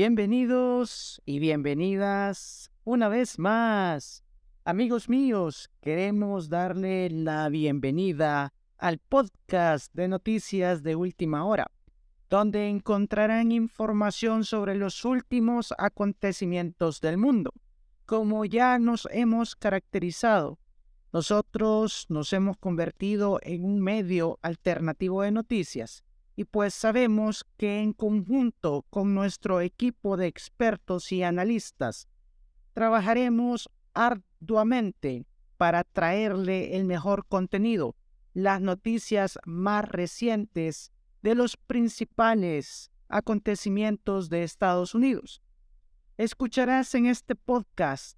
Bienvenidos y bienvenidas una vez más. Amigos míos, queremos darle la bienvenida al podcast de noticias de última hora, donde encontrarán información sobre los últimos acontecimientos del mundo. Como ya nos hemos caracterizado, nosotros nos hemos convertido en un medio alternativo de noticias y pues sabemos que en conjunto con nuestro equipo de expertos y analistas trabajaremos arduamente para traerle el mejor contenido, las noticias más recientes de los principales acontecimientos de Estados Unidos. Escucharás en este podcast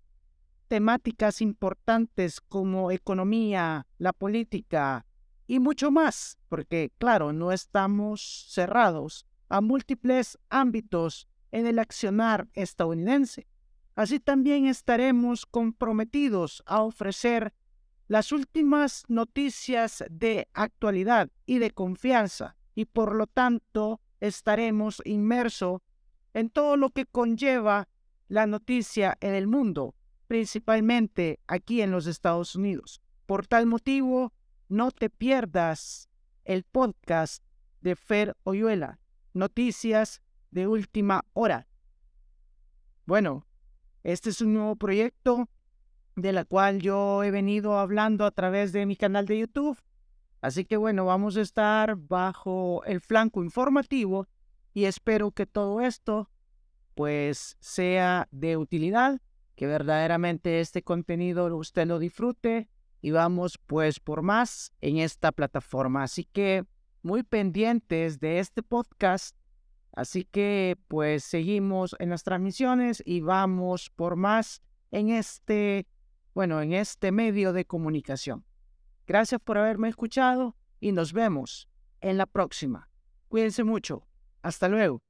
temáticas importantes como economía, la política, y mucho más, porque claro, no estamos cerrados a múltiples ámbitos en el accionar estadounidense. Así también estaremos comprometidos a ofrecer las últimas noticias de actualidad y de confianza y por lo tanto estaremos inmersos en todo lo que conlleva la noticia en el mundo, principalmente aquí en los Estados Unidos. Por tal motivo, no te pierdas el podcast de Fer Oyuela, Noticias de Última Hora. Bueno, este es un nuevo proyecto de la cual yo he venido hablando a través de mi canal de YouTube. Así que bueno, vamos a estar bajo el flanco informativo y espero que todo esto pues sea de utilidad, que verdaderamente este contenido usted lo disfrute y vamos pues por más en esta plataforma. Así que muy pendientes de este podcast. Así que pues seguimos en las transmisiones y vamos por más en este, bueno, en este medio de comunicación. Gracias por haberme escuchado y nos vemos en la próxima. Cuídense mucho. Hasta luego.